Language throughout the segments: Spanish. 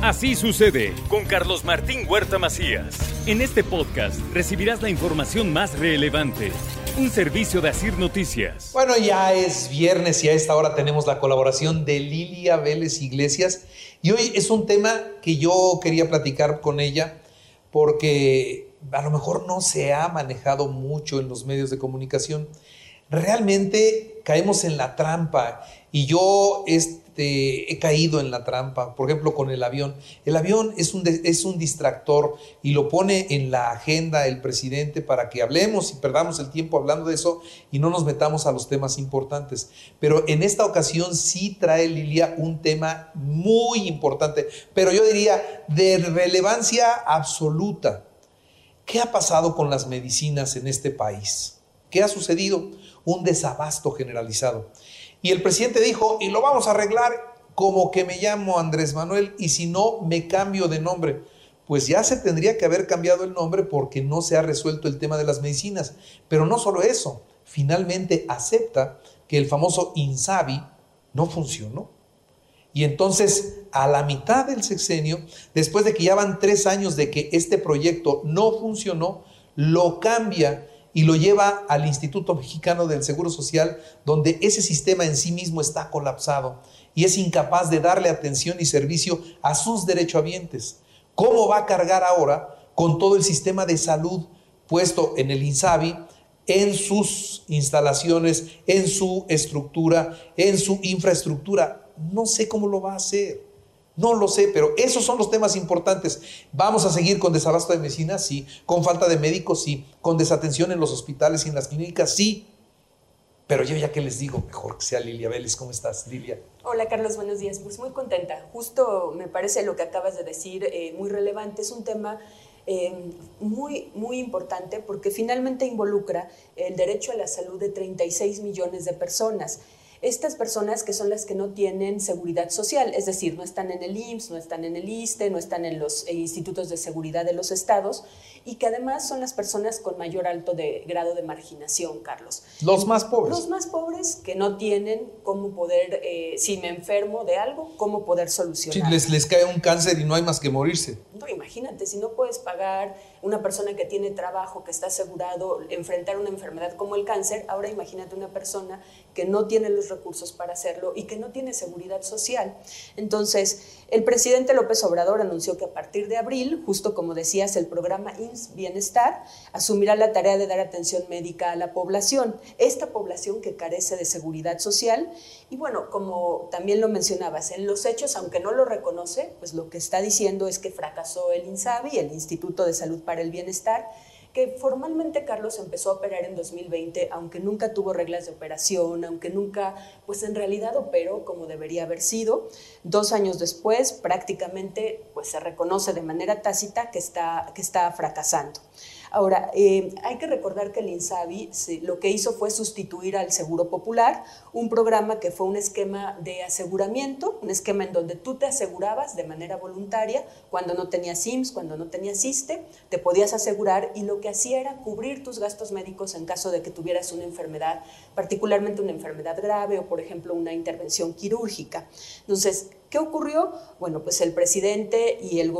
Así sucede con Carlos Martín Huerta Macías. En este podcast recibirás la información más relevante. Un servicio de Asir Noticias. Bueno, ya es viernes y a esta hora tenemos la colaboración de Lilia Vélez Iglesias. Y hoy es un tema que yo quería platicar con ella porque a lo mejor no se ha manejado mucho en los medios de comunicación. Realmente caemos en la trampa y yo he caído en la trampa, por ejemplo, con el avión. El avión es un, es un distractor y lo pone en la agenda el presidente para que hablemos y perdamos el tiempo hablando de eso y no nos metamos a los temas importantes. Pero en esta ocasión sí trae Lilia un tema muy importante, pero yo diría de relevancia absoluta. ¿Qué ha pasado con las medicinas en este país? ¿Qué ha sucedido? Un desabasto generalizado. Y el presidente dijo, y lo vamos a arreglar como que me llamo Andrés Manuel y si no, me cambio de nombre. Pues ya se tendría que haber cambiado el nombre porque no se ha resuelto el tema de las medicinas. Pero no solo eso, finalmente acepta que el famoso INSABI no funcionó. Y entonces, a la mitad del sexenio, después de que ya van tres años de que este proyecto no funcionó, lo cambia y lo lleva al Instituto Mexicano del Seguro Social, donde ese sistema en sí mismo está colapsado y es incapaz de darle atención y servicio a sus derechohabientes. ¿Cómo va a cargar ahora con todo el sistema de salud puesto en el INSABI, en sus instalaciones, en su estructura, en su infraestructura? No sé cómo lo va a hacer. No lo sé, pero esos son los temas importantes. Vamos a seguir con desabasto de medicina, sí. Con falta de médicos, sí. Con desatención en los hospitales y en las clínicas, sí. Pero yo ya que les digo, mejor que sea Lilia Vélez. ¿Cómo estás, Lilia? Hola, Carlos, buenos días. Pues muy contenta. Justo me parece lo que acabas de decir eh, muy relevante. Es un tema eh, muy, muy importante porque finalmente involucra el derecho a la salud de 36 millones de personas estas personas que son las que no tienen seguridad social, es decir, no están en el IMSS, no están en el ISTE, no están en los eh, institutos de seguridad de los estados y que además son las personas con mayor alto de, grado de marginación, Carlos. Los más pobres. Los más pobres que no tienen cómo poder, eh, si me enfermo de algo, cómo poder solucionar. Si les, les cae un cáncer y no hay más que morirse. No, imagínate, si no puedes pagar una persona que tiene trabajo, que está asegurado, enfrentar una enfermedad como el cáncer, ahora imagínate una persona que no tiene los recursos para hacerlo y que no tiene seguridad social. Entonces, el presidente López Obrador anunció que a partir de abril, justo como decías, el programa INS Bienestar asumirá la tarea de dar atención médica a la población, esta población que carece de seguridad social. Y bueno, como también lo mencionabas, en los hechos, aunque no lo reconoce, pues lo que está diciendo es que fracasó el INSABI, el Instituto de Salud para el Bienestar, formalmente Carlos empezó a operar en 2020, aunque nunca tuvo reglas de operación, aunque nunca, pues en realidad operó como debería haber sido. Dos años después, prácticamente, pues se reconoce de manera tácita que está, que está fracasando. Ahora, eh, hay que recordar que el INSABI lo que hizo fue sustituir al Seguro Popular, un programa que fue un esquema de aseguramiento, un esquema en donde tú te asegurabas de manera voluntaria cuando no tenías IMSS, cuando no tenías ISTE, te podías asegurar y lo que hacía era cubrir tus gastos médicos en caso de que tuvieras una enfermedad, particularmente una enfermedad grave o, por ejemplo, una intervención quirúrgica. Entonces, ¿Qué ocurrió? Bueno, pues el presidente y el,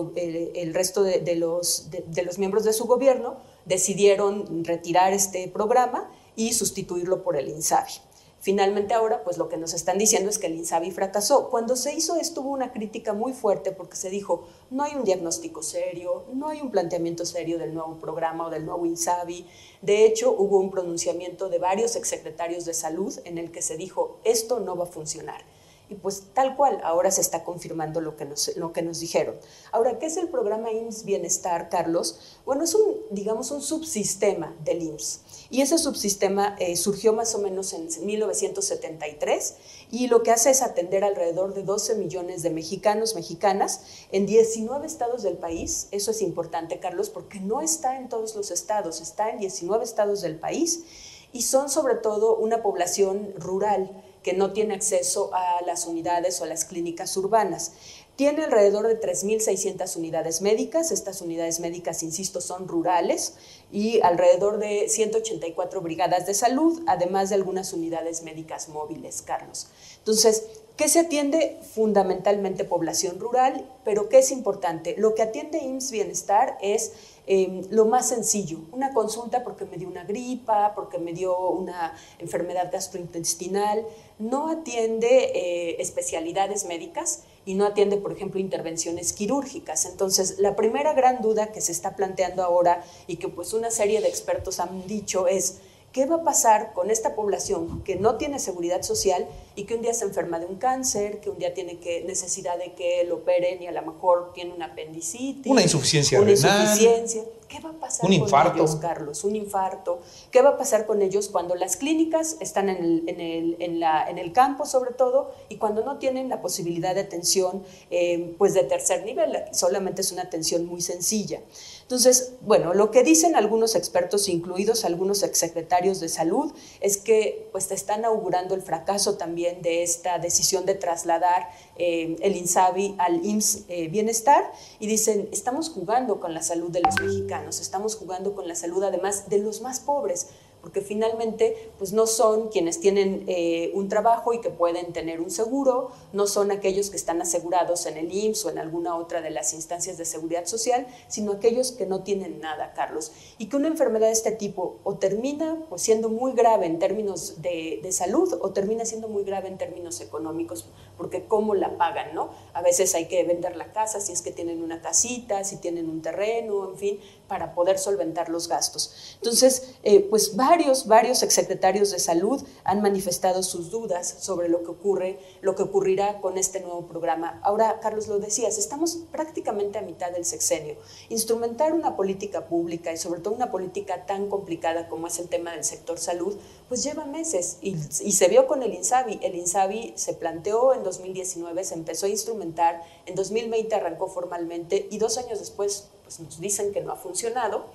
resto de, los, de, los, miembros de su gobierno decidieron retirar este programa y sustituirlo por el INSABI. Finalmente ahora, pues lo que nos están diciendo es que el INSABI fracasó. Cuando se hizo esto hubo una crítica muy fuerte porque se dijo, no hay un diagnóstico serio, no hay un planteamiento serio del nuevo programa o del nuevo INSABI. De hecho, hubo un pronunciamiento de varios exsecretarios de salud en el que se dijo, esto no va a funcionar. Y pues tal cual, ahora se está confirmando lo que nos, lo que nos dijeron. Ahora, ¿qué es el programa IMSS Bienestar, Carlos? Bueno, es un, digamos, un subsistema del IMSS. Y ese subsistema eh, surgió más o menos en 1973 y lo que hace es atender alrededor de 12 millones de mexicanos, mexicanas, en 19 estados del país. Eso es importante, Carlos, porque no está en todos los estados, está en 19 estados del país y son sobre todo una población rural que no tiene acceso a las unidades o a las clínicas urbanas. Tiene alrededor de 3.600 unidades médicas. Estas unidades médicas, insisto, son rurales y alrededor de 184 brigadas de salud, además de algunas unidades médicas móviles, Carlos. Entonces, ¿Qué se atiende? Fundamentalmente población rural, pero ¿qué es importante? Lo que atiende IMSS Bienestar es em, lo más sencillo, una consulta porque me dio una gripa, porque me dio una enfermedad gastrointestinal, no atiende eh, especialidades médicas y no atiende, por ejemplo, intervenciones quirúrgicas. Entonces, la primera gran duda que se está planteando ahora y que pues una serie de expertos han dicho es, ¿Qué va a pasar con esta población que no tiene seguridad social y que un día se enferma de un cáncer, que un día tiene que, necesidad de que lo operen y a lo mejor tiene una apendicitis? Una insuficiencia una renal. Insuficiencia. ¿Qué va a pasar un con infarto. ellos, Carlos? Un infarto. ¿Qué va a pasar con ellos cuando las clínicas están en el, en el, en la, en el campo, sobre todo, y cuando no tienen la posibilidad de atención eh, pues de tercer nivel? Solamente es una atención muy sencilla. Entonces, bueno, lo que dicen algunos expertos, incluidos algunos exsecretarios de salud, es que pues te están augurando el fracaso también de esta decisión de trasladar eh, el INSABI al IMSS eh, Bienestar y dicen, estamos jugando con la salud de los mexicanos, estamos jugando con la salud además de los más pobres porque finalmente pues no son quienes tienen eh, un trabajo y que pueden tener un seguro, no son aquellos que están asegurados en el IMSS o en alguna otra de las instancias de seguridad social, sino aquellos que no tienen nada, Carlos. Y que una enfermedad de este tipo o termina pues, siendo muy grave en términos de, de salud o termina siendo muy grave en términos económicos, porque cómo la pagan, ¿no? A veces hay que vender la casa si es que tienen una casita, si tienen un terreno, en fin, para poder solventar los gastos. Entonces, eh, pues varios, varios exsecretarios de salud han manifestado sus dudas sobre lo que ocurre, lo que ocurrirá con este nuevo programa. Ahora, Carlos, lo decías, estamos prácticamente a mitad del sexenio. Instrumentar una política pública y sobre todo una política tan complicada como es el tema del sector salud, pues lleva meses y, y se vio con el INSABI. El INSABI se planteó en 2019, se empezó a instrumentar, en 2020 arrancó formalmente y dos años después pues nos dicen que no ha funcionado.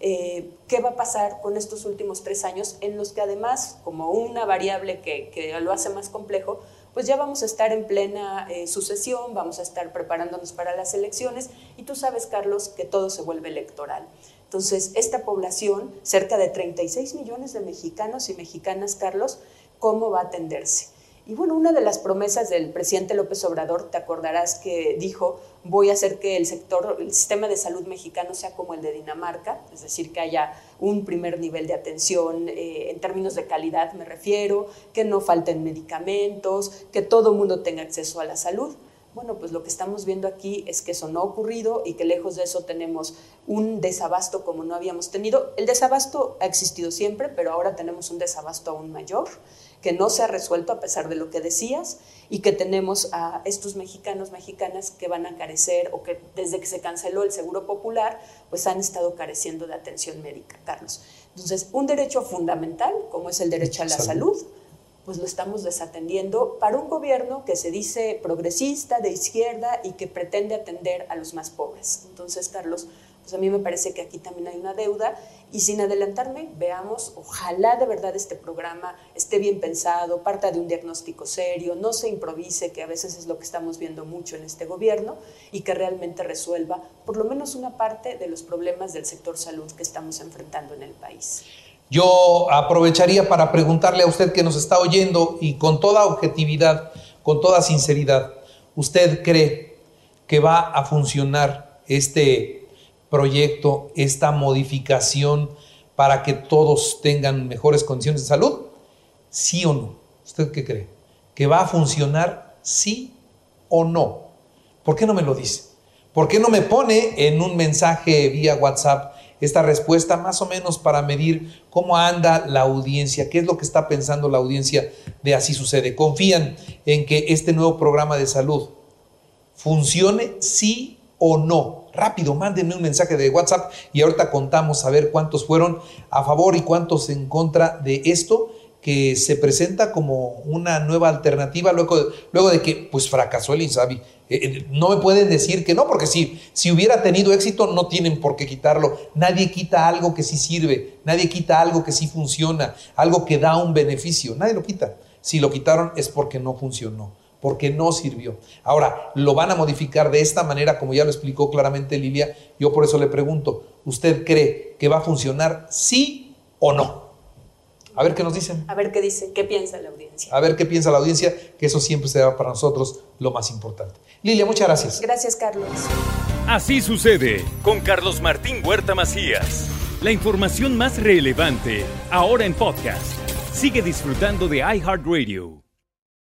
Eh, ¿Qué va a pasar con estos últimos tres años en los que además, como una variable que, lo hace más complejo, pues ya vamos a estar en plena eh, sucesión, vamos a estar preparándonos para las elecciones y tú sabes, Carlos, que todo se vuelve electoral. Entonces, esta población, cerca de 36 millones de mexicanos y mexicanas, Carlos, ¿cómo va a atenderse? Y bueno, una de las promesas del presidente López Obrador, te acordarás que dijo, voy a hacer que el sector, el sistema de salud mexicano sea como el de Dinamarca, es decir, que haya un primer nivel de atención eh, en términos de calidad, me refiero, que no falten medicamentos, que todo el mundo tenga acceso a la salud. Bueno, pues lo que estamos viendo aquí es que eso no ha ocurrido y que lejos de eso tenemos un desabasto como no habíamos tenido. El desabasto ha existido siempre, pero ahora tenemos un desabasto aún mayor que no se ha resuelto a pesar de lo que decías y que tenemos a estos mexicanos, mexicanas que van a carecer o que desde que se canceló el Seguro Popular, pues han estado careciendo de atención médica, Carlos. Entonces, un derecho fundamental, como es el derecho a la salud, pues lo estamos desatendiendo para un gobierno que se dice progresista, de izquierda y que pretende atender a los más pobres. Entonces, Carlos, pues a mí me parece que aquí también hay una deuda y sin adelantarme, veamos, ojalá de verdad este programa esté bien pensado, parta de un diagnóstico serio, no se improvise, que a veces es lo que estamos viendo mucho en este gobierno, y que realmente resuelva por lo menos una parte de los problemas del sector salud que estamos enfrentando en el país. Yo aprovecharía para preguntarle a usted que nos está oyendo y con toda objetividad, con toda sinceridad, ¿usted cree que va a funcionar este proyecto, esta modificación para que todos tengan mejores condiciones de salud? ¿Sí o no? ¿Usted qué cree? ¿Que va a funcionar sí o no? ¿Por qué no me lo dice? ¿Por qué no me pone en un mensaje vía WhatsApp esta respuesta más o menos para medir cómo anda la audiencia, qué es lo que está pensando la audiencia de así sucede? ¿Confían en que este nuevo programa de salud funcione sí o no? Rápido, mándenme un mensaje de WhatsApp y ahorita contamos a ver cuántos fueron a favor y cuántos en contra de esto que se presenta como una nueva alternativa luego de, luego de que pues fracasó el INSABI. Eh, eh, no me pueden decir que no, porque si, si hubiera tenido éxito no tienen por qué quitarlo. Nadie quita algo que sí sirve, nadie quita algo que sí funciona, algo que da un beneficio, nadie lo quita. Si lo quitaron es porque no funcionó porque no sirvió. Ahora, lo van a modificar de esta manera, como ya lo explicó claramente Lilia. Yo por eso le pregunto, ¿usted cree que va a funcionar sí o no? A ver qué nos dicen. A ver qué dice, qué piensa la audiencia. A ver qué piensa la audiencia, que eso siempre será para nosotros lo más importante. Lilia, muchas gracias. Gracias, Carlos. Así sucede con Carlos Martín Huerta Macías. La información más relevante, ahora en podcast. Sigue disfrutando de iHeartRadio.